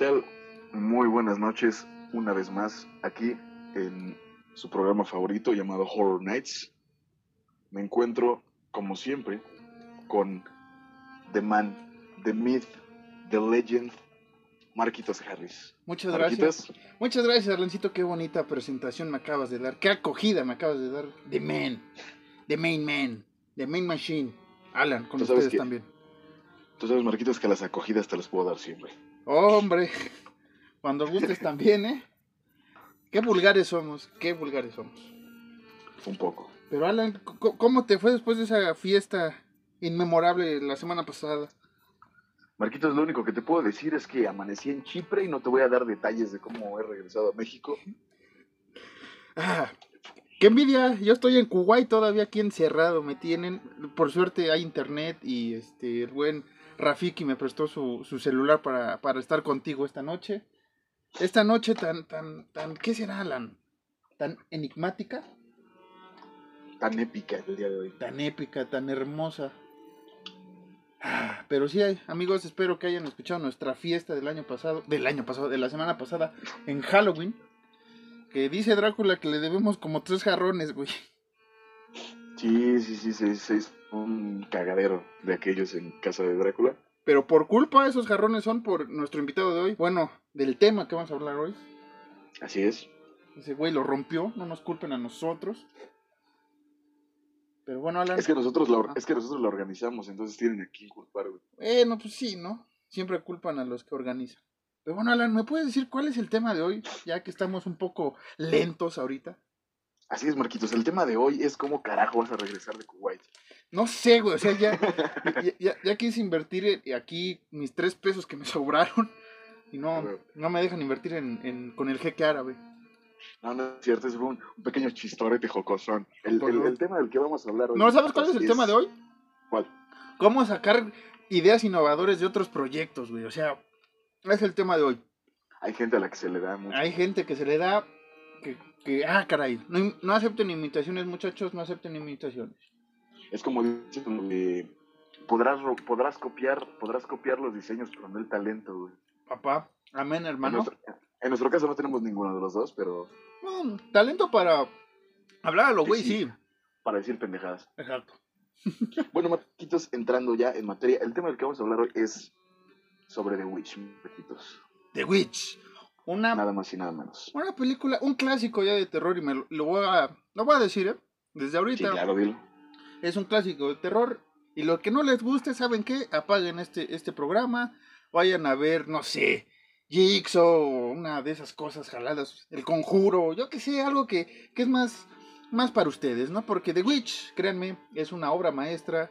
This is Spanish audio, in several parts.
Tal? Muy buenas noches, una vez más, aquí en su programa favorito llamado Horror Nights. Me encuentro, como siempre, con The Man, The Myth, The Legend, Marquitos Harris. Muchas Marquitos, gracias. Muchas gracias, Arlencito. Qué bonita presentación me acabas de dar. Qué acogida me acabas de dar. The Man. The Main Man. The Main Machine. Alan, con ustedes que- también. Tú sabes, Marquitos, que las acogidas te las puedo dar siempre. Hombre, cuando gustes también, ¿eh? Qué vulgares somos, qué vulgares somos. Un poco. Pero Alan, ¿cómo te fue después de esa fiesta inmemorable la semana pasada? Marquitos, lo único que te puedo decir es que amanecí en Chipre y no te voy a dar detalles de cómo he regresado a México. Ah, qué envidia, yo estoy en Kuwait todavía aquí encerrado, me tienen, por suerte hay internet y este el buen Rafiki me prestó su, su celular para, para estar contigo esta noche. Esta noche tan, tan, tan, ¿qué será Alan? Tan enigmática, Tan épica el día de hoy. tan épica, tan hermosa. Ah, Pero sí, amigos, espero que hayan escuchado nuestra fiesta del año pasado, del año pasado, de la semana pasada, en Halloween. Que dice Drácula que le debemos como tres jarrones, güey. Sí, sí, sí, sí, sí, un cagadero de aquellos en casa de Drácula. Pero por culpa esos jarrones son por nuestro invitado de hoy. Bueno, del tema que vamos a hablar hoy. Así es. Ese güey lo rompió, no nos culpen a nosotros. Pero bueno, Alan. Es que nosotros la, Ah. es que nosotros la organizamos, entonces tienen aquí culpar, güey. Eh, no, pues sí, ¿no? Siempre culpan a los que organizan. Pero bueno, Alan, ¿me puedes decir cuál es el tema de hoy? Ya que estamos un poco lentos ahorita. Así es, Marquitos. El tema de hoy es cómo carajo vas a regresar de Kuwait. No sé, güey, o sea, ya, ya, ya- ya quise invertir aquí mis tres pesos que me sobraron. Y no, no me dejan invertir en, en- con el jeque árabe. No, no es cierto, es un, un pequeño chistorete jocosón. El, el- tema del que vamos a hablar hoy. ¿No sabes cuál es el tema de hoy? ¿Cuál? ¿Cómo sacar ideas innovadoras de otros proyectos, güey? O sea, es el tema de hoy. Hay gente a la que se le da mucho. Hay gente que se le da que, que ah, caray, no, no acepten imitaciones, muchachos, no acepten imitaciones. Es como de, podrás, podrás copiar, podrás copiar los diseños, pero no el talento, güey. Papá, amén, En hermano. nuestro, en nuestro caso no tenemos ninguno de los dos, pero talento para hablar a lo güey, Sí, sí. sí. para decir pendejadas. Exacto. Bueno, Marquitos, entrando ya en materia, el tema del que vamos a hablar hoy es sobre The Witch, Marquitos. The Witch. Una, Nada más y nada menos. una película, un clásico ya de terror y me lo, lo voy a lo voy a decir, ¿eh? Desde Sí, ahorita. claro, dilo. Es un clásico de terror. Y lo que no les guste, ¿saben qué? Apaguen este, este programa. Vayan a ver, no sé, Jigsaw, una de esas cosas jaladas, El Conjuro, yo que sé, algo que, que es más, más para ustedes, ¿no? Porque The Witch, créanme, es una obra maestra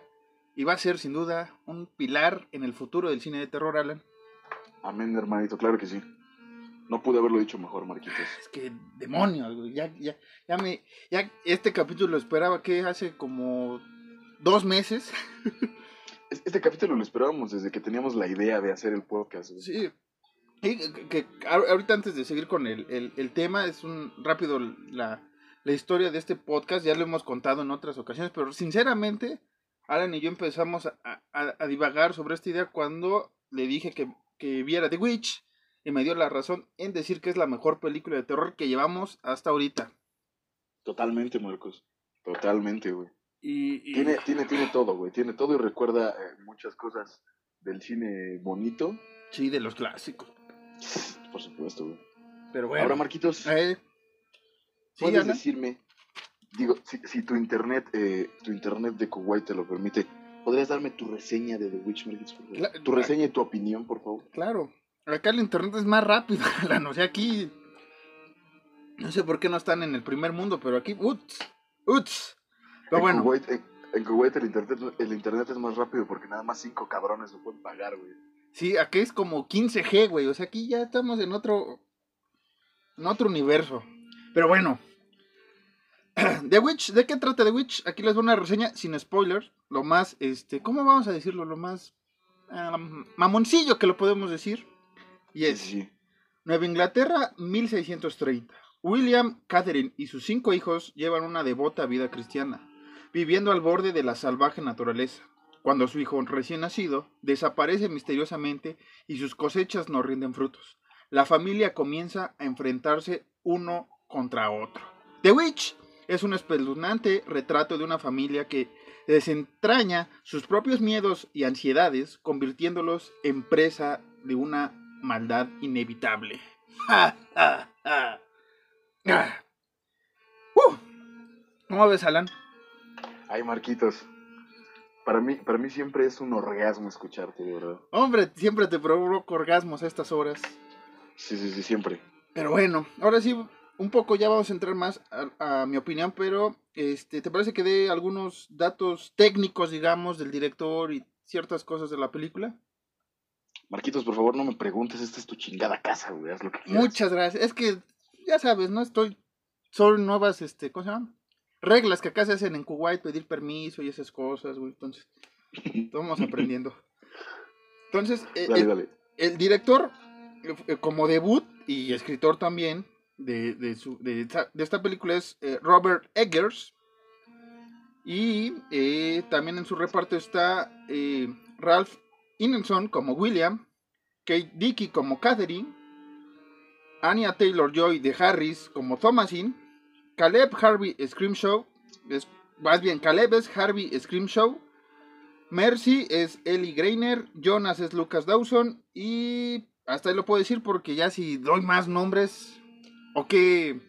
y va a ser sin duda un pilar en el futuro del cine de terror, Alan. Amén, hermanito, claro que sí. No pude haberlo dicho mejor, Marquitos. Es que demonios, güey, ya, ya, ya me, ya este capítulo lo esperaba que hace como dos meses. Es- Este capítulo lo esperábamos desde que teníamos la idea de hacer el podcast. güey. Sí. Y que, que ahor- ahorita antes de seguir con el, el- el tema, es un rápido la, la historia de este podcast, ya lo hemos contado en otras ocasiones, pero sinceramente, Alan y yo empezamos a, a- a divagar sobre esta idea cuando le dije que, que viera The Witch y me dio la razón en decir que es la mejor película de terror que llevamos hasta ahorita. Totalmente, Marcos. Totalmente, güey. Y, y- Tiene, tiene, tiene todo, güey. Tiene todo y recuerda eh, muchas cosas del cine bonito. sí, de los clásicos. Por supuesto, güey. Pero bueno. Ahora, Marquitos, Eh, puedes decirme, digo, si, si tu internet, eh, tu internet de Kuwait te lo permite, ¿podrías darme tu reseña de The Witch, Marquitos, por favor? Cla- Tu reseña y tu opinión, por favor. Claro. Acá el internet es más rápido, Alan. O sea, aquí. No sé por qué no están en el primer mundo, pero aquí. ¡Uts! ¡Uts! Pero en, bueno. Kuwait, en, en Kuwait el internet, el internet es más rápido porque nada más cinco cabrones lo pueden pagar, güey. Sí, aquí es como 15G, güey. O sea, aquí ya estamos en otro. En otro universo. Pero bueno. The Witch, ¿de qué trata The Witch? Aquí les doy una reseña sin spoilers. Lo más, este, ¿cómo vamos a decirlo? Lo más am, mamoncillo que lo podemos decir. Y Sí, es sí, sí. Nueva Inglaterra, 1630. William, Catherine y sus cinco hijos llevan una devota vida cristiana, viviendo al borde de la salvaje naturaleza. Cuando su hijo recién nacido desaparece misteriosamente y sus cosechas no rinden frutos, la familia comienza a enfrentarse uno contra otro. The Witch es un espeluznante retrato de una familia que desentraña sus propios miedos y ansiedades, convirtiéndolos en presa de una maldad inevitable. ¡Ja, ja, ja! Ah. ¡Uh! ¿Cómo ves, Alan? Ay, Marquitos. Para mí, para mí siempre es un orgasmo escucharte, de verdad. Hombre, siempre te provoco orgasmos a estas horas. Sí, sí, sí, siempre. Pero bueno, ahora sí, un poco ya vamos a entrar más a, a mi opinión, pero este, ¿te parece que dé algunos datos técnicos, digamos, del director y ciertas cosas de la película? Marquitos, por favor, no me preguntes, esta es tu chingada casa, güey, haz lo que quieras. Muchas gracias. Es que, ya sabes, no estoy. Son nuevas, este, ¿cómo se llaman? Reglas que acá se hacen en Kuwait, pedir permiso y esas cosas, güey. Entonces, estamos aprendiendo. Entonces, eh, Dale, el, dale. el director, eh, eh, como debut y escritor también de, de, su- de esta, de esta película es eh, Robert Eggers. Y también en su reparto está Ralph Ineson como William, Kate Dickey como Catherine, Anya Taylor Joy de Harris como Thomasin, Caleb Harvey Screamshow, es, más bien Caleb es Harvey Screamshow, Mercy es Ellie Greiner, Jonas es Lucas Dawson y hasta ahí lo puedo decir porque ya si doy más nombres o qué,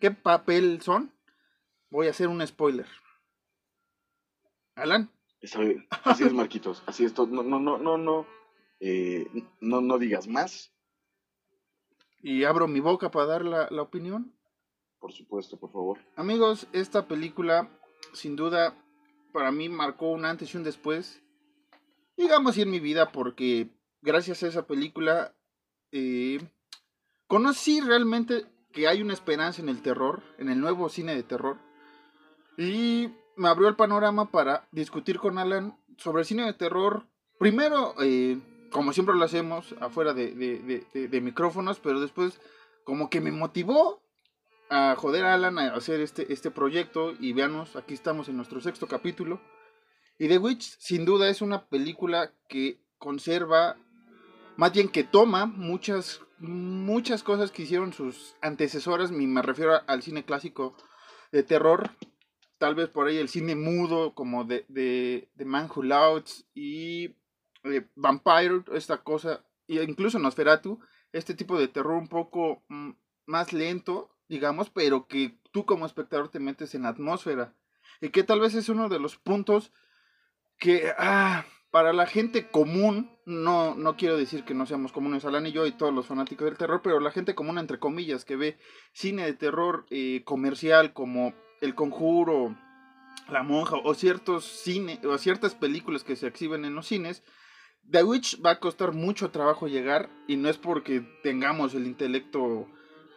qué papel son, voy a hacer un spoiler. Alan, bien. Así es, Marquitos, así es. todo. No, no, no, no, no. eh, no, no digas más, y abro mi boca para dar la, la opinión. por supuesto, por favor. Amigos, esta película sin duda para mí marcó un antes y un después. Digamos y en mi vida porque gracias a esa película eh, conocí realmente que hay una esperanza en el terror, en el nuevo cine de terror. Y me abrió el panorama para discutir con Alan sobre el cine de terror. Primero, eh, como siempre lo hacemos, afuera de, de- micrófonos, pero después como que me motivó a joder a Alan a hacer este, este proyecto y veanos, aquí estamos en nuestro sexto capítulo. Y The Witch sin duda es una película que conserva, más bien que toma muchas, muchas cosas que hicieron sus antecesoras, me refiero al cine clásico de terror, tal vez por ahí el cine mudo como de, de, de Man Who Laughs y eh, Vampire, esta cosa, e incluso Nosferatu, este tipo de terror un poco mm, más lento, digamos, pero que tú como espectador te metes en la atmósfera. Y que tal vez es uno de los puntos que ah, para la gente común, no, no quiero decir que no seamos comunes, Alan y yo y todos los fanáticos del terror, pero la gente común, entre comillas, que ve cine de terror eh, comercial como El Conjuro, La Monja o ciertos cine o ciertas películas que se exhiben en los cines, The Witch va a costar mucho trabajo llegar y no es porque tengamos el intelecto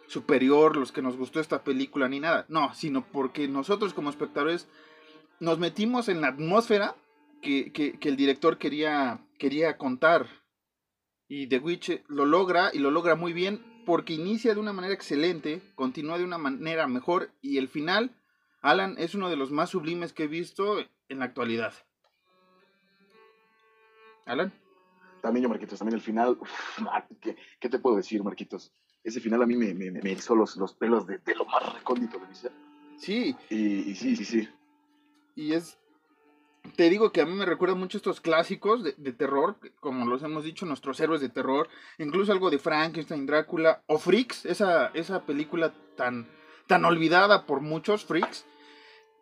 superior, los que nos gustó esta película ni nada, no, sino porque nosotros como espectadores nos metimos en la atmósfera que, que- que el director quería, quería contar. Y The Witch lo logra y lo logra muy bien porque inicia de una manera excelente, continúa de una manera mejor y el final, Alan, es uno de los más sublimes que he visto en la actualidad. Alan. También yo, Marquitos, también el final. uf, ¿qué, qué te puedo decir, Marquitos? Ese final a mí me, me, me erizó los, los pelos de, de lo más recóndito de mi ser. Sí, Y, y sí, sí, sí. y es te digo que a mí me recuerda mucho estos clásicos de, de, terror, como los hemos dicho, nuestros héroes de terror, incluso algo de Frankenstein, Drácula, o Freaks, esa, esa película tan, tan olvidada por muchos, Freaks.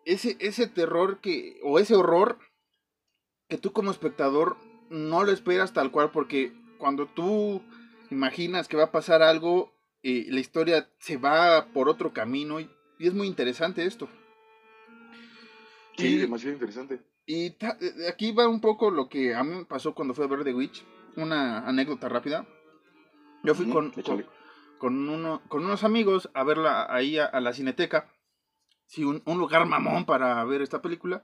Ese, ese terror que, o ese horror que tú como espectador no lo esperas tal cual, porque cuando tú imaginas que va a pasar algo, eh, la historia se va por otro camino y, y es muy interesante esto. Sí, y, demasiado interesante. Y eh, aquí va un poco lo que a mí me pasó cuando fui a ver The Witch. Una anécdota rápida. Yo fui con, con, con, uno, con unos amigos a verla ahí a, la cineteca. Sí, un, un, lugar mamón para ver esta película.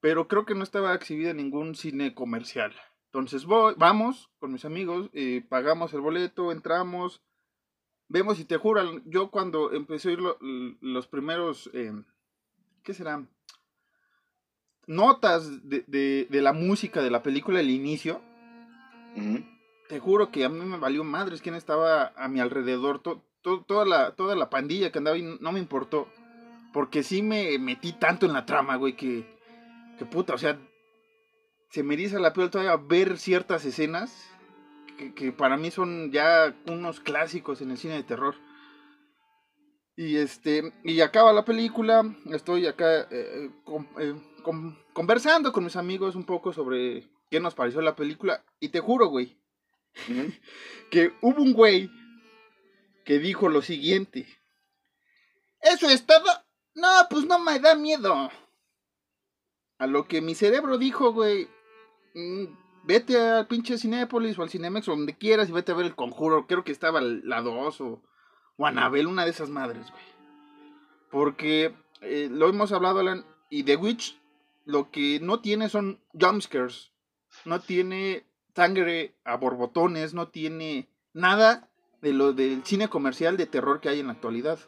Pero creo que no estaba exhibida en ningún cine comercial. Entonces voy, vamos con mis amigos, eh, pagamos el boleto, entramos, vemos y te juro, yo cuando empecé a oír lo, los primeros, eh, ¿qué será? Notas de, de, de, la música de la película, el inicio. Te juro que a mí me valió madres quién estaba a mi alrededor, to, to, toda, la, toda la pandilla que andaba y no me importó, porque sí me metí tanto en la trama, güey, que, que puta, o sea, se me eriza la piel todavía ver ciertas escenas que, para mí son ya unos clásicos en el cine de terror. Y este, y acaba la película, estoy acá eh, eh, con, conversando con mis amigos un poco sobre qué nos pareció la película. Y te juro, güey, que hubo un güey que dijo lo siguiente. ¿Eso es todo? No, pues no me da miedo. A lo que mi cerebro dijo, güey, mmm, vete al pinche Cinépolis o al Cinemex o donde quieras y vete a ver el conjuro. Creo que estaba la 2 o, o Anabel, una de esas madres, güey. Porque eh, lo hemos hablado, Alan, y The Witch lo que no tiene son jumpscares. No tiene sangre a borbotones, no tiene nada de lo del cine comercial de terror que hay en la actualidad.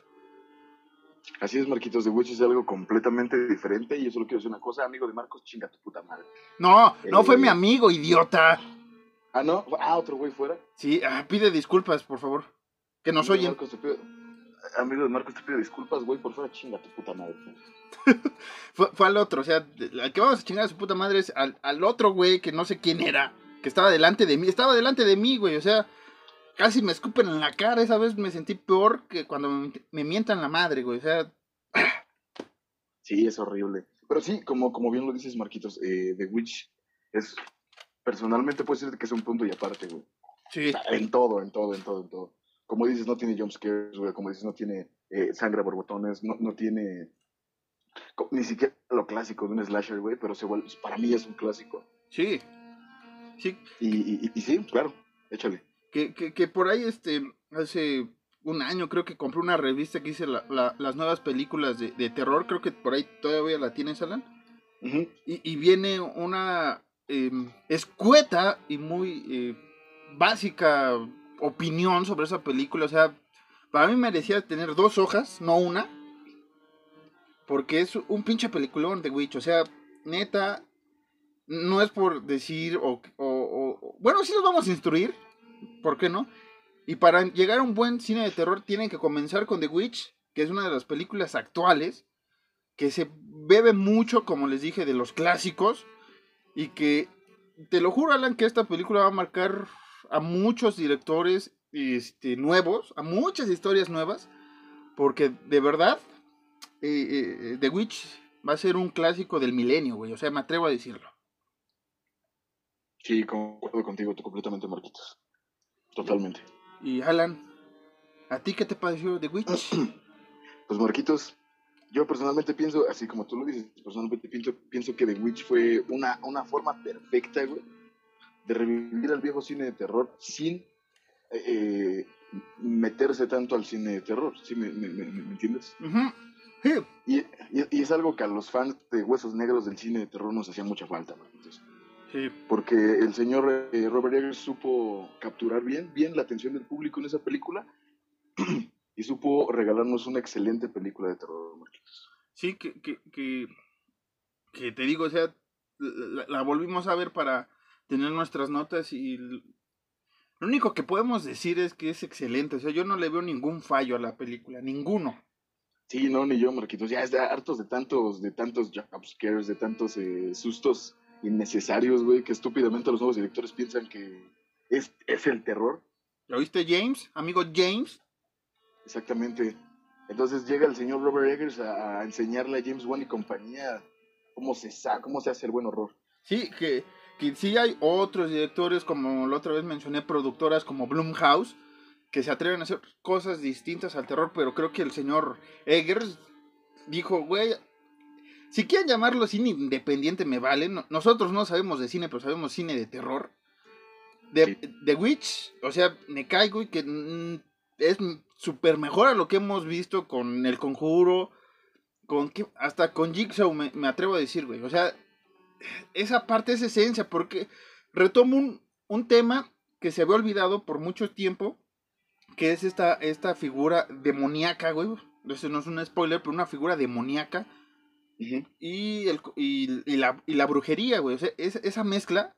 Así es, Marquitos, The Witch es algo completamente diferente y yo solo quiero decir una cosa, amigo de Marcos, chinga tu puta madre. No, no eh... fue mi amigo, idiota. Ah, ¿no? Ah, otro güey fuera. Sí, ah, pide disculpas, por favor. Que nos amigo oyen. Marcos, te pido... Amigo de Marcos, te pido disculpas, güey, por fuera, chinga tu puta madre. fue, fue, al otro, o sea, al que vamos a chingar a su puta madre es al, al otro güey que no sé quién era, que estaba delante de mí, estaba delante de mí, güey, o sea, casi me escupen en la cara. Esa vez me sentí peor que cuando me, me mientan la madre, güey. O sea. Sí, es horrible. Pero sí, como, como bien lo dices, Marquitos, eh, The Witch es. Personalmente puedo decirte que es un punto y aparte, güey. Sí. En todo, en todo, en todo, en todo. Como dices, no tiene jumpscares, güey. Como dices, no tiene eh, sangre a borbotones. No, no tiene. Ni siquiera lo clásico de un slasher, güey. Pero se vuelve, para mí es un clásico. Sí. Sí. Y, y, y sí, claro. Échale. Que, que, que, por ahí, este, hace un año creo que compré una revista que dice la, la, las nuevas películas de, de, terror, creo que por ahí todavía la tienes, Alan. Uh -huh. y, y, viene una eh, escueta y muy eh, básica opinión sobre esa película, o sea, para mí merecía tener dos hojas, no una, porque es un pinche peliculón de Witch, o sea, neta, no es por decir, o, bueno, sí los vamos a instruir, ¿por qué no? Y para llegar a un buen cine de terror tienen que comenzar con The Witch, que es una de las películas actuales, que se bebe mucho, como les dije, de los clásicos, y que, te lo juro, Alan, que esta película va a marcar a muchos directores este, nuevos, a muchas historias nuevas, porque de verdad, eh, eh, The Witch va a ser un clásico del milenio, güey, o sea, me atrevo a decirlo. Sí, concuerdo contigo, tú completamente, Marquitos. Totalmente. Y Alan, ¿a ti qué te pareció The Witch? Pues Marquitos, yo personalmente pienso, así como tú lo dices, personalmente pienso, pienso que The Witch fue una, una forma perfecta, güey, de revivir al viejo cine de terror sin eh, meterse tanto al cine de terror, ¿sí me, me, me, me entiendes? Uh -huh. sí. y, y, y, es algo que a los fans de Huesos Negros del cine de terror nos hacía mucha falta, Marquitos. Sí. Porque el señor eh, Robert Eggers supo capturar bien, bien la atención del público en esa película y supo regalarnos una excelente película de terror, Marquitos. Sí, que, que, que, que, te digo, o sea, la, la, volvimos a ver para tener nuestras notas y lo único que podemos decir es que es excelente, o sea, yo no le veo ningún fallo a la película, ninguno. Sí, no, ni yo, Marquitos. Ya está hartos de tantos, de tantos jumpscares, de tantos eh, sustos innecesarios, güey, que estúpidamente los nuevos directores piensan que es, es el terror. ¿Lo viste, James? Amigo James. Exactamente. Entonces llega el señor Robert Eggers a, a enseñarle a James Wan y compañía cómo se, sa- cómo se hace el buen horror. Sí, que, que sí hay otros directores, como la otra vez mencioné, productoras como Blumhouse, que se atreven a hacer cosas distintas al terror, pero creo que el señor Eggers dijo, güey, si quieren llamarlo cine independiente me vale, no- nosotros no sabemos de cine, pero sabemos cine de terror. De, Sí. The Witch, o sea, me caigo y que mm, es súper mejor a lo que hemos visto con El Conjuro, con que, hasta con Jigsaw me, me atrevo a decir, güey, o sea, esa parte es esencia, porque retomo un, un tema que se había olvidado por mucho tiempo, que es esta, esta figura demoníaca, güey. Eso no es un spoiler, pero una figura demoníaca Y, el, y, y la, y la brujería, güey. O sea, es- esa mezcla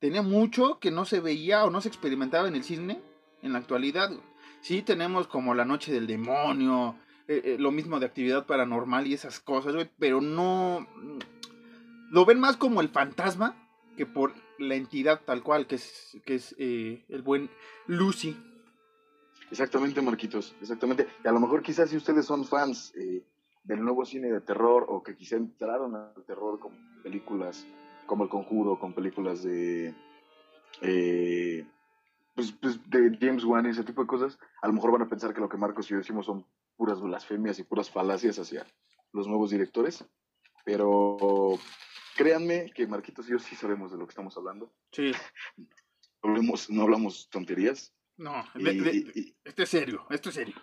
tenía mucho que no se veía o no se experimentaba en el cine en la actualidad. güey. Sí tenemos como La Noche del Demonio, eh, eh, lo mismo de actividad paranormal y esas cosas, güey, pero no... Lo ven más como el fantasma que por la entidad tal cual, que es, que es eh, el buen Lucy. Exactamente, Marquitos, exactamente. Y a lo mejor quizás si ustedes son fans eh, del nuevo cine de terror o que quizá entraron al terror con películas como El Conjuro, con películas de, eh, pues, pues, de James Wan y ese tipo de cosas, a lo mejor van a pensar que lo que Marcos y yo decimos son puras blasfemias y puras falacias hacia los nuevos directores. Pero créanme que Marquitos y yo sí sabemos de lo que estamos hablando. Sí. No hablamos, no hablamos tonterías. No, Y- de- de- y- esto es serio, esto es serio.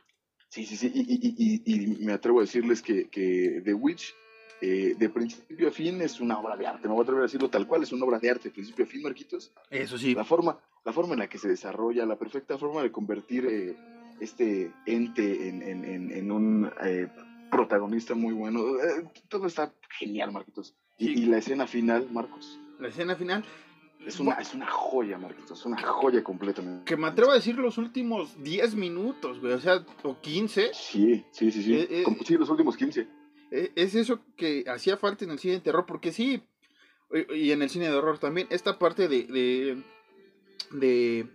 Sí, sí, sí, y, y- y- y me atrevo a decirles que, que The Witch, eh, de principio a fin, es una obra de arte. Me voy a atrever a decirlo tal cual, es una obra de arte, de principio a fin, Marquitos. Eso sí. La forma, la forma en la que se desarrolla, la perfecta forma de convertir eh, este ente en, en- en- en un eh, protagonista muy bueno, eh, todo está genial, Marquitos. Sí. y la escena final, Marcos, La escena final. Es una, es una joya, Marquitos, es una joya completamente. Que me atrevo a decir los últimos 10 minutos, güey. O sea, o 15. Sí, sí, sí, sí. Eh, eh, sí, los últimos 15. Eh, Es eso que hacía falta en el cine de terror, porque sí, y- en el cine de horror también, esta parte de, de, de,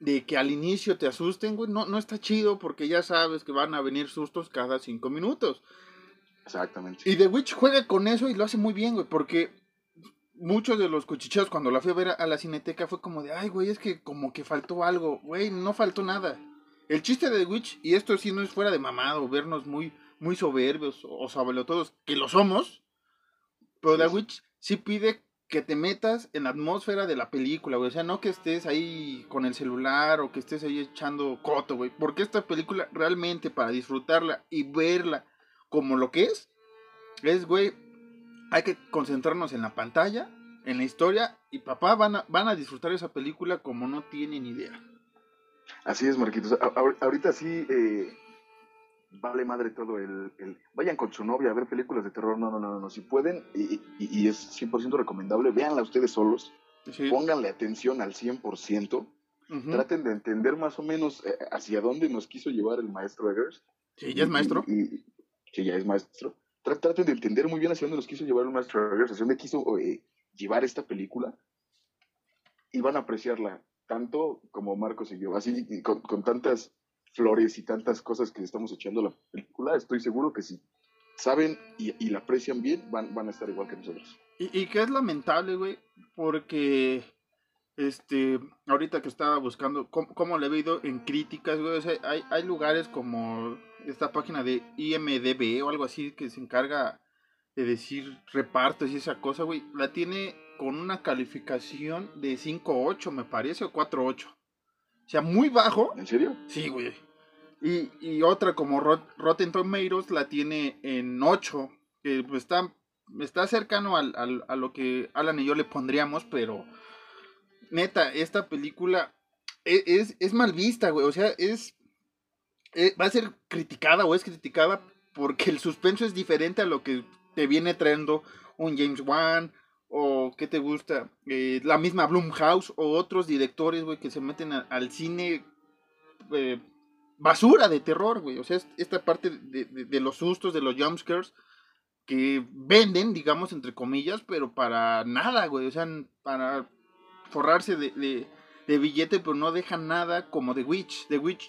de que al inicio te asusten, güey, no, no está chido porque ya sabes que van a venir sustos cada cinco minutos. Exactamente. Y The Witch juega con eso y lo hace muy bien, güey, porque muchos de los cuchicheos cuando la fui a ver a la cineteca fue como de, ay, güey, es que como que faltó algo, güey, no faltó nada. El chiste de The Witch, y esto sí no es fuera de mamado, vernos muy, muy soberbios o todos que lo somos, pero The Witch sí pide que te metas en la atmósfera de la película, güey. O sea, no que estés ahí con el celular o que estés ahí echando coto, güey. Porque esta película realmente para disfrutarla y verla como lo que es, es, güey, hay que concentrarnos en la pantalla, en la historia, y papá van a, van a disfrutar esa película como no tienen idea. Así es, Marquitos. A- ahorita sí eh, vale madre todo el, el- Vayan con su novia a ver películas de terror. No, no, no, no. Si pueden, y, y- y es 100% recomendable, véanla ustedes solos. Sí. Pónganle atención al 100%. Ujú. Traten de entender más o menos eh, hacia dónde nos quiso llevar el maestro Eggers. Sí, ya es maestro. Y, y- que ya es maestro. Tra- Traten de entender muy bien hacia dónde nos quiso llevar el maestro Eggers, hacia dónde quiso eh, llevar esta película. Y van a apreciarla tanto como Marcos y yo. Así, con, con tantas flores y tantas cosas que estamos echando a la película, estoy seguro que si saben y, y la aprecian bien, van, van a estar igual que nosotros. Y, y que es lamentable, güey, porque este ahorita que estaba buscando cómo, cómo le he ido en críticas, güey, o sea, hay, hay lugares como esta página de IMDB o algo así que se encarga de decir repartos y esa cosa, güey, la tiene con una calificación de 5.8, me parece, o 4.8. O sea, muy bajo, ¿En serio? Sí, güey. Y, y otra como Rot- Rotten Tomatoes la tiene en 8, que pues, está, está cercano al, al- a lo que Alan y yo le pondríamos, pero neta, esta película e- es, es, mal vista, güey. O sea, es, eh, va a ser criticada o es criticada porque el suspenso es diferente a lo que te viene trayendo un James Wan o qué te gusta, Eh, la misma Blumhouse o otros directores, güey, que se meten al cine eh, basura de terror, güey. O sea, esta parte de, de los sustos, de los jumpscares, que venden, digamos, entre comillas, pero para nada, güey. O sea, para forrarse de, de, billete, pero no dejan nada como The Witch. The Witch,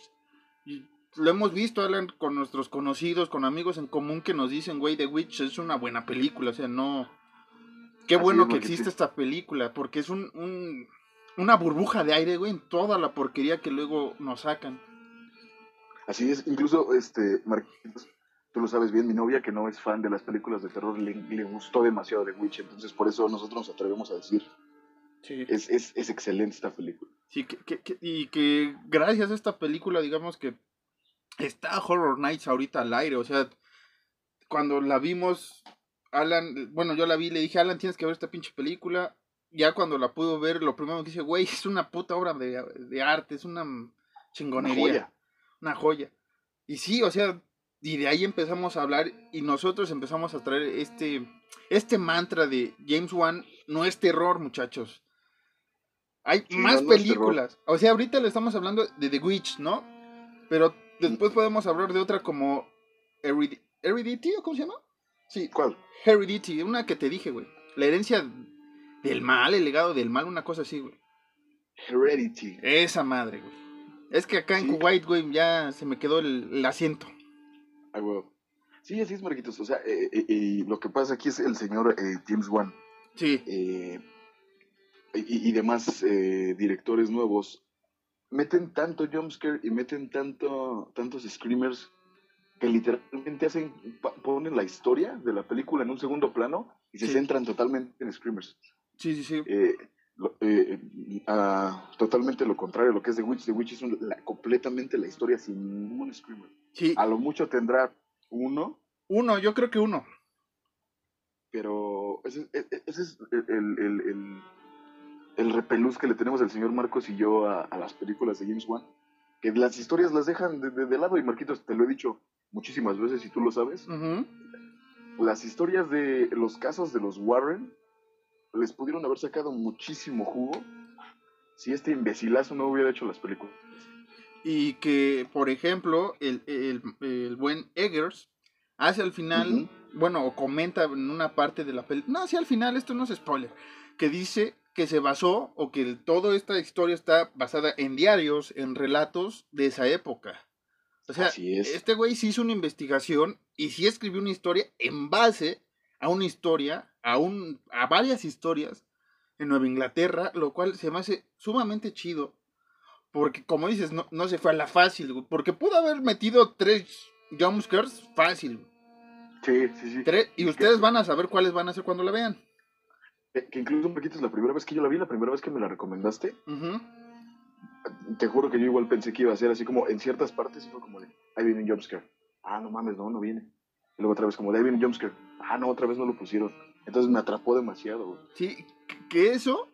lo hemos visto, Alan, con nuestros conocidos, con amigos en común que nos dicen, güey, The Witch es una buena película. O sea, no. Qué bueno que existe esta película, porque es un, un, una burbuja de aire, güey, en toda la porquería que luego nos sacan. Así es, incluso, este, Marquitos, tú lo sabes bien, mi novia que no es fan de las películas de terror le, le gustó demasiado The Witch, entonces por eso nosotros nos atrevemos a decir, sí. es, es, es excelente esta película. Sí, que, que, y que gracias a esta película, digamos que está Horror Nights ahorita al aire, o sea, cuando la vimos, Alan, bueno, yo la vi, le dije, Alan, tienes que ver esta pinche película. Ya cuando la pudo ver, lo primero que dije, güey, es una puta obra de, de arte, es una chingonería. Una joya. Una joya. Y sí, o sea, y de ahí empezamos a hablar y nosotros empezamos a traer este, este mantra de James Wan, no es terror, muchachos. Hay más películas. o sea, ahorita le estamos hablando de The Witch, ¿no? Pero después podemos hablar de otra como Heredity, ¿cómo se llama? Sí. ¿Cuál? Heredity, una que te dije, güey. La herencia del mal, el legado del mal, una cosa así, güey. Heredity. Esa madre, güey. Es que acá en Kuwait, güey, ya se me quedó el, asiento. Ay, güey. Sí, así es, Marquitos. O sea, eh, eh, eh, lo que pasa aquí es el señor James Wan. Sí. Y, demás directores nuevos meten tanto jumpscare y meten tanto, tantos screamers que literalmente hacen, ponen la historia de la película en un segundo plano y se centran totalmente en screamers. Sí, sí, sí. Eh, eh, totalmente lo contrario a lo que es The Witch. The Witch es completamente la historia sin ningún screamer. Sí. A lo mucho tendrá uno. Uno, yo creo que uno. Pero ese, e, e, es el, el, el, repelús que le tenemos el señor Marcos y yo a, las películas de James Wan. Que las historias las dejan de, de, lado y Marquitos, te lo he dicho, muchísimas veces y tú lo sabes. Las historias de los casos de los Warren les pudieron haber sacado muchísimo jugo si este imbecilazo no hubiera hecho las películas. Y que, por ejemplo, el, el, buen Eggers hace al final, bueno, o comenta en una parte de la película, no, hacia al final, esto no es spoiler, que dice que se basó o que toda esta historia está basada en diarios, en relatos de esa época. O sea, este güey sí hizo una investigación y sí escribió una historia en base a una historia, a, un, a varias historias en Nueva Inglaterra, lo cual se me hace sumamente chido. Porque, como dices, no, no se fue a la fácil, Porque pudo haber metido tres jumpscares fácil. Sí, sí, sí. y ustedes van a saber cuáles van a ser cuando la vean. Que incluso un poquito es la primera vez que yo la vi, la primera vez que me la recomendaste te juro que yo igual pensé que iba a ser así como en ciertas partes y fue como de, ahí viene un jumpscare. Ah, no mames, no, no viene. Y luego otra vez como de, ahí viene un jumpscare. Ah, no, otra vez no lo pusieron. Entonces me atrapó demasiado, güey. Sí, que eso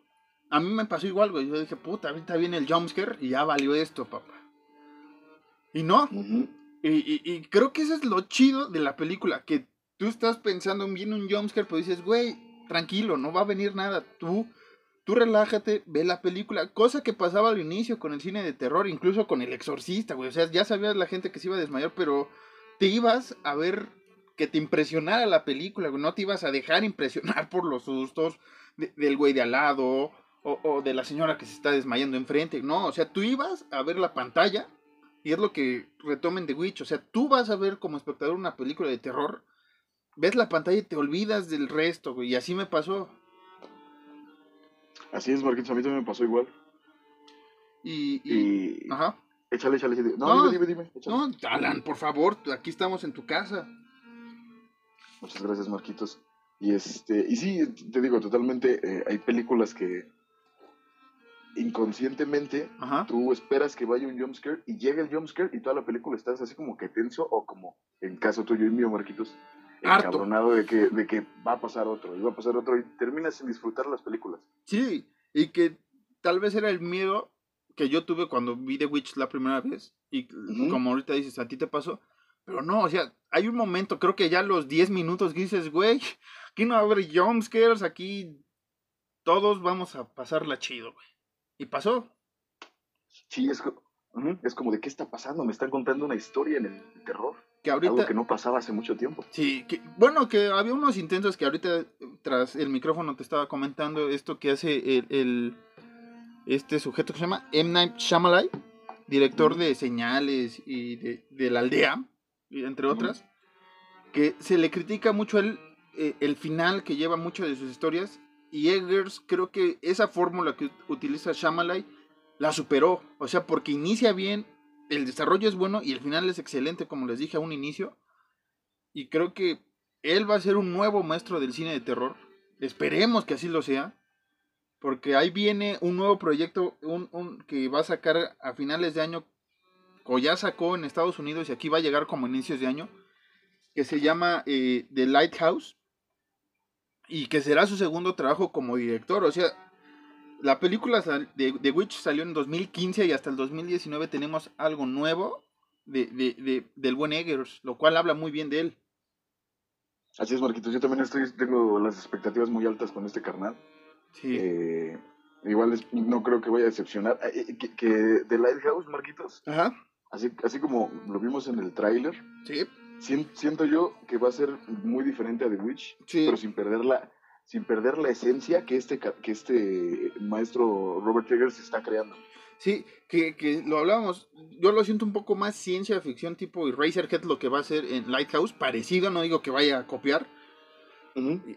a mí me pasó igual, güey. Yo dije, puta, ahorita viene el jumpscare y ya valió esto, papá. Y no. y, y, creo que eso es lo chido de la película, que tú estás pensando en viene un jumpscare, pero dices, güey, tranquilo, no va a venir nada. Tú Tú relájate, ve la película, cosa que pasaba al inicio con el cine de terror, incluso con El Exorcista, güey. O sea, ya sabías la gente que se iba a desmayar, pero te ibas a ver que te impresionara la película, güey. No te ibas a dejar impresionar por los sustos del güey de al lado o, de la señora que se está desmayando enfrente. No, o sea, tú ibas a ver la pantalla y es lo que retomen de Witch. O sea, tú vas a ver como espectador una película de terror, ves la pantalla y te olvidas del resto, güey. Y así me pasó. Así es, Marquitos, a mí también me pasó igual. Y, y... Ajá. Échale, échale, échale. No, dime, dime, dime. No, Alan, por favor, aquí estamos en tu casa. Muchas gracias, Marquitos. Y este, y sí, te digo, totalmente, eh, hay películas que inconscientemente tú esperas que vaya un jumpscare y llega el jumpscare y toda la película estás así como que tenso o como en caso tuyo y mío, Marquitos, encabronado de que, de que va a pasar otro, y va a pasar otro, y terminas sin disfrutar las películas. Sí, y que tal vez era el miedo que yo tuve cuando vi The Witch la primera vez, y como ahorita dices, a ti te pasó, pero no, o sea, hay un momento, creo que ya los 10 minutos que dices, güey, aquí no haber jumpscares, aquí todos vamos a pasarla chido, güey. Y pasó. Sí, es, Es como de qué está pasando, me están contando una historia en el terror, Que algo ahorita. que no pasaba hace mucho tiempo. Sí, que, bueno, que había unos intentos que ahorita tras el micrófono te estaba comentando esto que hace el, el- este sujeto que se llama M. Night Shyamalan, director de Señales y de, de La Aldea, entre otras, que se le critica mucho el, eh, el final que lleva muchas de sus historias y Eggers creo que esa fórmula que utiliza Shyamalan la superó, o sea, porque inicia bien, el desarrollo es bueno y el final es excelente, como les dije a un inicio. Y creo que él va a ser un nuevo maestro del cine de terror. Esperemos que así lo sea. Porque ahí viene un nuevo proyecto un, un- que va a sacar a finales de año, o ya sacó en Estados Unidos y aquí va a llegar como inicios de año, que se llama eh, The Lighthouse. Y que será su segundo trabajo como director. O sea, la película de The Witch salió en 2015 y hasta el 2019 tenemos algo nuevo de, de- de- del buen Eggers, lo cual habla muy bien de él. Así es, Marquitos, yo también estoy, tengo las expectativas muy altas con este carnal. Sí. Eh, igual es- no creo que vaya a decepcionar. Eh, eh, que, que The Lighthouse, Marquitos, Ajá. así, así como lo vimos en el tráiler, Sí. sien- siento yo que va a ser muy diferente a The Witch, Sí. pero sin perder la, sin perder la esencia que este, que este maestro Robert Eggers está creando. Sí, que, que lo hablábamos. Yo lo siento un poco más ciencia ficción tipo Eraserhead lo que va a hacer en Lighthouse. Parecido, no digo que vaya a copiar.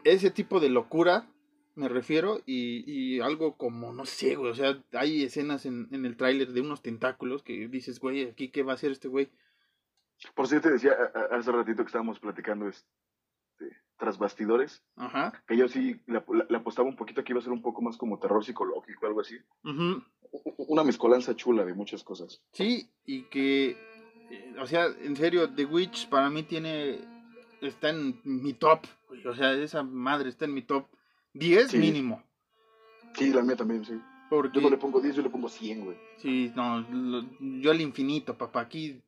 Ese tipo de locura me refiero. Y, y algo como, no sé, güey. O sea, hay escenas en, en el tráiler de unos tentáculos que dices, güey, aquí qué va a hacer este güey. Por cierto, te decía hace ratito que estábamos platicando este, tras bastidores, Ajá. que yo sí le, le apostaba un poquito que iba a ser un poco más como terror psicológico, algo así. Una mezcolanza chula de muchas cosas. Sí, y que, eh, o sea, en serio, The Witch para mí tiene, está en mi top, o sea, esa madre está en mi top 10 Sí. mínimo. Sí, la mía también, sí. Porque, Yo no le pongo 10, yo le pongo 100, güey. sí, no, lo- yo al infinito, papá, aquí,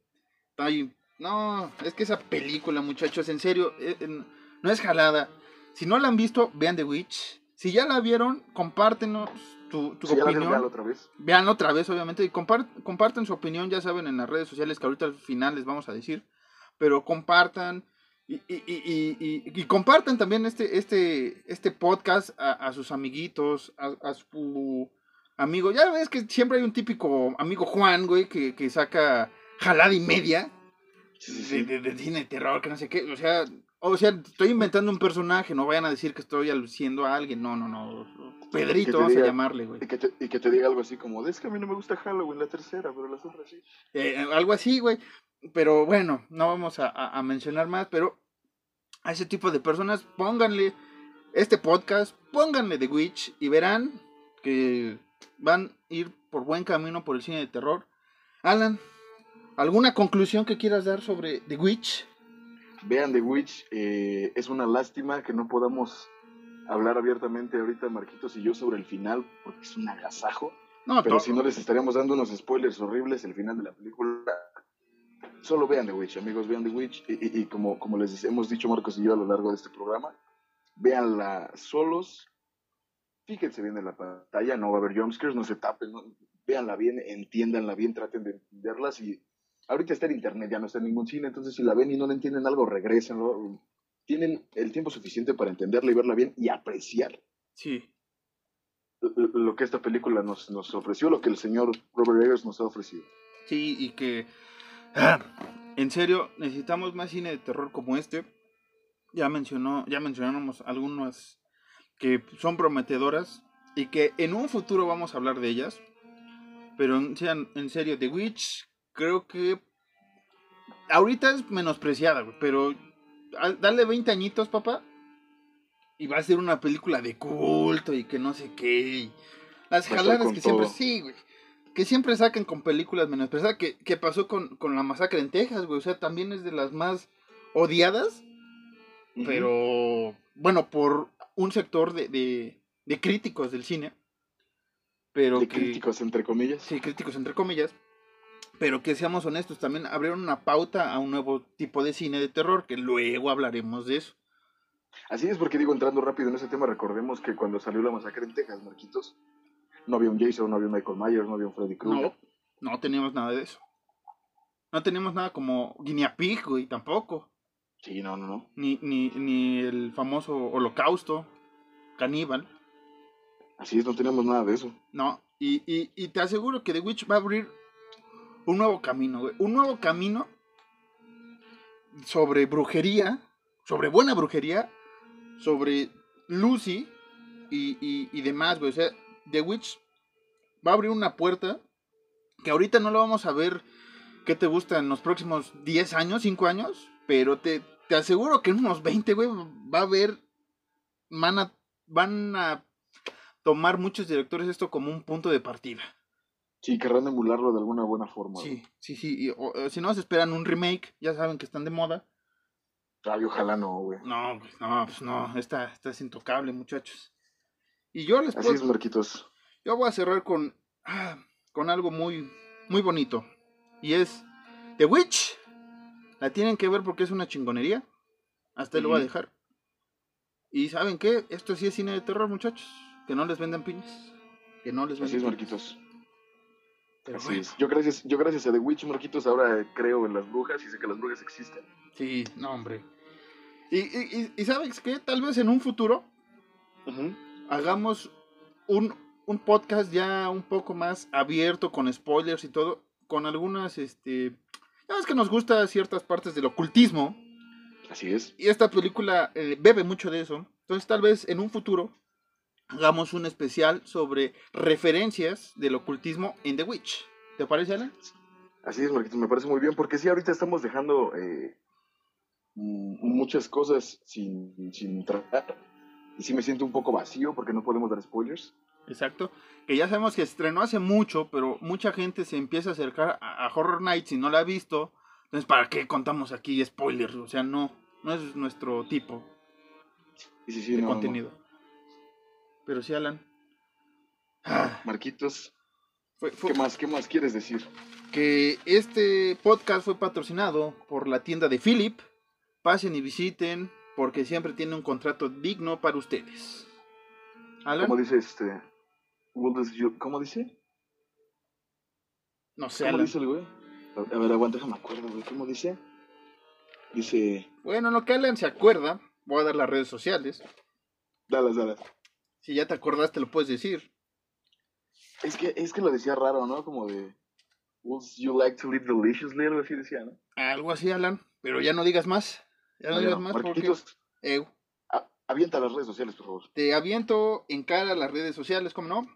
hay, no, es que esa película, muchachos, en serio, eh, eh, no es jalada. Si no la han visto, vean The Witch. Si ya la vieron, compártenos tu, opinión. ya la otra vez. Vean otra vez, obviamente, y compar- compartan su opinión, ya saben, en las redes sociales que ahorita al final les vamos a decir, pero compartan y, y, y, y- compartan también este, este, este podcast a, a sus amiguitos, a, a su amigo. Ya ves que siempre hay un típico amigo Juan, güey, que, que saca jalada y media Sí, sí, sí. de, de- de cine de terror, que no sé qué, o sea... O sea, estoy inventando un personaje, no vayan a decir que estoy aluciendo a alguien, no, no, no. Pedrito, te vamos a diga- llamarle, güey. Y que, te, y que te diga algo así como, es que a mí no me gusta Halloween, la tercera, pero las otras sí. Eh, algo así, güey. Pero bueno, no vamos a, a- a mencionar más, pero a ese tipo de personas pónganle este podcast, pónganle The Witch y verán que van a ir por buen camino por el cine de terror. Alan, ¿alguna conclusión que quieras dar sobre The Witch? Vean The Witch, eh, es una lástima que no podamos hablar abiertamente ahorita, Marquitos y yo, sobre el final, porque es un agasajo. No, Pero si no les estaríamos dando unos spoilers horribles el final de la película. Solo vean The Witch, amigos, vean The Witch. Y, y- y como, como les hemos dicho Marcos y yo a lo largo de este programa, véanla solos. Fíjense bien en la pantalla, no va a haber jumpscares, no se tapen, no, véanla bien, entiéndanla bien, traten de entenderlas. Y ahorita está en internet, ya no está en ningún cine, entonces si la ven y no la entienden algo, regresenlo. Tienen el tiempo suficiente para entenderla y verla bien y apreciar sí. lo que esta película nos, nos ofreció, lo que el señor Robert Eggers nos ha ofrecido. Sí, y que ah, en serio necesitamos más cine de terror como este. Ya mencionó, ya mencionamos algunas que son prometedoras y que en un futuro vamos a hablar de ellas. Pero en, sean- en serio, The Witch creo que ahorita es menospreciada, güey, pero al- dale 20 añitos, papá, y va a ser una película de culto y que no sé qué. las jaladas que siempre sí, güey que siempre sacan con películas menospreciadas, que, que pasó con, con la masacre en Texas, güey, o sea, también es de las más odiadas, pero bueno, por un sector de, de, de críticos del cine, pero de que, críticos, entre comillas. sí, críticos entre comillas, pero que seamos honestos, también abrieron una pauta a un nuevo tipo de cine de terror, que luego hablaremos de eso. Así es, porque digo, entrando rápido en ese tema, recordemos que cuando salió la masacre en Texas, Marquitos, no había un Jason, no había un Michael Myers, no había un Freddy Krueger. No, No teníamos nada de eso. No teníamos nada como Guinea Pig, güey, tampoco. Sí, no, no, no. Ni, ni, ni el famoso holocausto, caníbal. Así es, no tenemos nada de eso. No, y, y, y te aseguro que The Witch va a abrir un nuevo camino, güey. Un nuevo camino sobre brujería, sobre buena brujería, sobre Lucy y, y, demás, güey. O sea, The Witch va a abrir una puerta que ahorita no lo vamos a ver, ¿qué te gusta? En los próximos 10 años, 5 años, pero te, te aseguro que en unos 20, güey, va a haber, van a, van a tomar muchos directores esto como un punto de partida. Sí, querrán emularlo de alguna buena forma. Sí, sí, sí. Y, o- o si no, se esperan un remake, ya saben que están de moda. Ay, ojalá no, güey. No, pues no, pues no, esta, esta es intocable, muchachos. Y yo les Así puedo, es, Marquitos. yo voy a cerrar con, ah, con algo muy, muy bonito. Y es The Witch. La tienen que ver porque es una chingonería. Hasta ahí lo voy a dejar. Y ¿saben qué? Esto sí es cine de terror, muchachos. Que no les vendan piñas. Que no les Así vendan es, piñas. Marquitos. Así bueno, es. Yo gracias, yo gracias a The Witch, Marquitos, ahora creo en las brujas y sé que las brujas existen. Sí, no, hombre. Y, y, ¿sabes qué? Tal vez en un futuro hagamos un, un podcast ya un poco más abierto con spoilers y todo, con algunas, este, ya ves que nos gusta ciertas partes del ocultismo Así es. y esta película eh, bebe mucho de eso, entonces tal vez en un futuro hagamos un especial sobre referencias del ocultismo en The Witch. ¿Te parece, Alan? Así es, Marquitos, me parece muy bien, porque sí, ahorita estamos dejando eh, muchas cosas sin, sin tratar. Y sí me siento un poco vacío porque no podemos dar spoilers. Exacto. Que ya sabemos que estrenó hace mucho, pero mucha gente se empieza a acercar a, Horror Nights y no la ha visto. Entonces, ¿para qué contamos aquí spoilers? O sea, no, no es nuestro tipo Sí, sí, sí, de no, no. Pero sí, Alan. Ah, Marquitos, fue- fue- ¿qué más, qué más quieres decir? que este podcast fue patrocinado por la tienda de Philip. Pasen y visiten porque siempre tiene un contrato digno para ustedes. Alan, ¿Cómo dice este? ¿Cómo dice? no sé, ¿Cómo Alan. dice el güey? A a ver, aguanta, déjame acuerdo, güey. ¿Cómo dice? Dice, Bueno, en lo que Alan se acuerda, voy a dar las redes sociales. dalas, dalas. Si ya te acordaste, lo puedes decir. Es que, es que lo decía raro, ¿no? Como de, would you like to live deliciously? Algo así decía, ¿no? Algo así, Alan. Pero ya no digas más. Ya no Bueno, digas más porque Marquitos, eh, avienta las redes sociales, por favor. te aviento en cara a las redes sociales, ¿cómo no?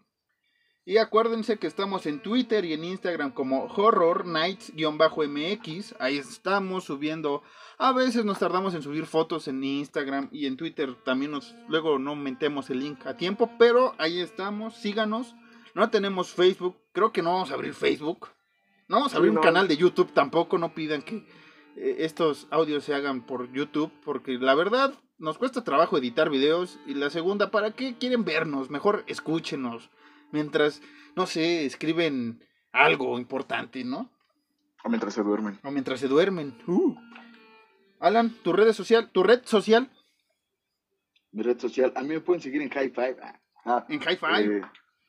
Y acuérdense que estamos en Twitter y en Instagram como Horror Nights-MX. Ahí estamos subiendo. A veces nos tardamos en subir fotos en Instagram y en Twitter. También nos luego no metemos el link a tiempo, pero ahí estamos. Síganos. No tenemos Facebook. Creo que no vamos a abrir Facebook. No vamos a Sí, abrir un canal de YouTube tampoco. No pidan que eh, estos audios se hagan por YouTube, porque la verdad nos cuesta trabajo editar videos. Y la segunda, ¿para qué quieren vernos? Mejor escúchenos. Mientras, no sé, escriben algo importante, ¿no? O mientras se duermen. O mientras se duermen. Uh. Alan, tu red social, tu red social Mi red social, a mí me pueden seguir en High Five. Ah, ah, en High Five. eh,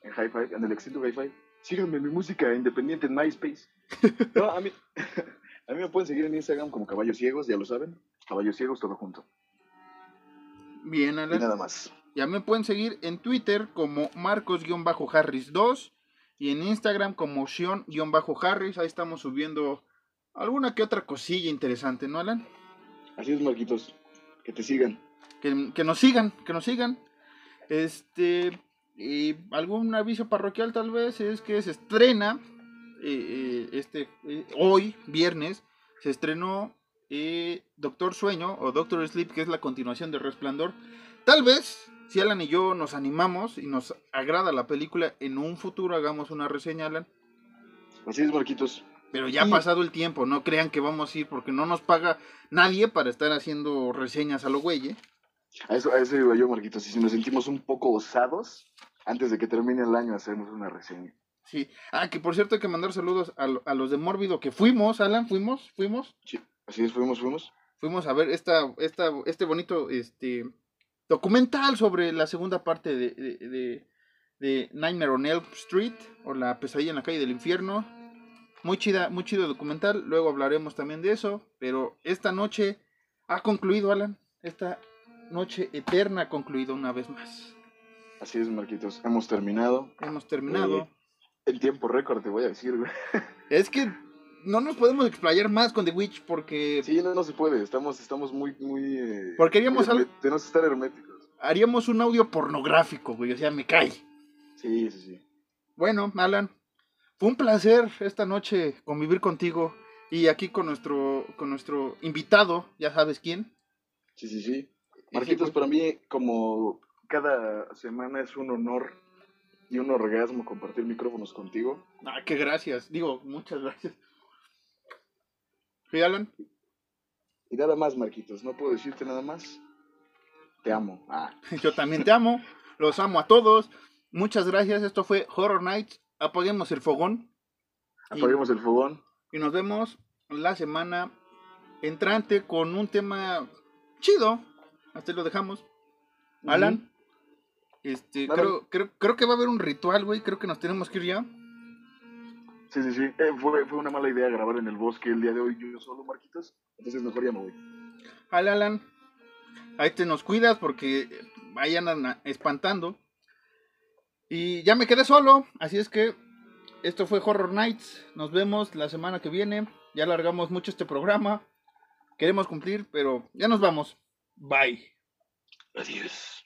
en High Five, en el extinto High Five. Síganme en mi música independiente en MySpace. No, a mí, a mí me pueden seguir en Instagram como Caballos Ciegos, ya lo saben. Caballos Ciegos, todo junto. Bien, Y Alan. nada más. Ya me pueden seguir en Twitter como Marcos-Harris2 y en Instagram como Sion-Harris. Ahí estamos subiendo alguna que otra cosilla interesante, ¿no, Alan? Así es, Marquitos. Que te sigan. Que, que nos sigan, que nos sigan. Este, y algún aviso parroquial tal vez es que se estrena eh, eh, este eh, hoy viernes se estrenó eh, Doctor Sueño o Doctor Sleep que es la continuación de Resplandor. Tal vez si Alan y yo nos animamos y nos agrada la película en un futuro hagamos una reseña Alan. Así es, Marquitos. Pero ya ha Sí. pasado el tiempo, no crean que vamos a ir porque no nos paga nadie para estar haciendo reseñas a lo güey, ¿eh? A eso, a eso iba yo, Marquitos. Y si nos sentimos un poco osados, antes de que termine el año hacemos una reseña. Sí. Ah, que por cierto hay que mandar saludos a, a los de Mórbido que fuimos, Alan, fuimos, fuimos, Sí, así es, fuimos, fuimos. fuimos a ver esta, esta, este bonito, este, documental sobre la segunda parte de, de, de, de Nightmare on Elm Street o la pesadilla en la calle del infierno. muy chida, muy chido documental. Luego hablaremos también de eso. Pero esta noche ha concluido, Alan. Esta noche eterna ha concluido una vez más. Así es, Marquitos. Hemos terminado. Hemos terminado. Eh, en tiempo récord, te voy a decir, güey. Es que no nos podemos explayar más con The Witch porque. Sí, no, no se puede. Estamos, estamos muy, muy. Eh, porque haríamos algo. Tenemos que estar herméticos. Haríamos un audio pornográfico, güey. O sea, me cae. Sí, sí, sí. Bueno, Alan, fue un placer esta noche convivir contigo y aquí con nuestro, con nuestro invitado, ya sabes quién. Sí, sí, sí. Marquitos, pues. para mí, como cada semana es un honor y un orgasmo compartir micrófonos contigo. Ah, qué gracias. Digo, muchas gracias. Sí, Alan. Y nada más, Marquitos, no puedo decirte nada más. Te amo. Ah, Yo también te amo. Los amo a todos. Muchas gracias. Esto fue Horror Nights. Apaguemos el fogón. Y- apaguemos el fogón. Y nos vemos la semana entrante con un tema chido. Hasta ahí lo dejamos. Alan. Este, creo, creo, creo que va a haber un ritual, güey. Creo que nos tenemos que ir ya. Sí, sí, sí. Eh, fue, fue una mala idea grabar en el bosque el día de hoy yo solo, Marquitos. Entonces mejor ya me voy. Al Alan. Ahí te nos cuidas porque vayan espantando. Y ya me quedé solo. Así es que esto fue Horror Nights. Nos vemos la semana que viene. Ya alargamos mucho este programa. Queremos cumplir, pero ya nos vamos. Bye. Adiós.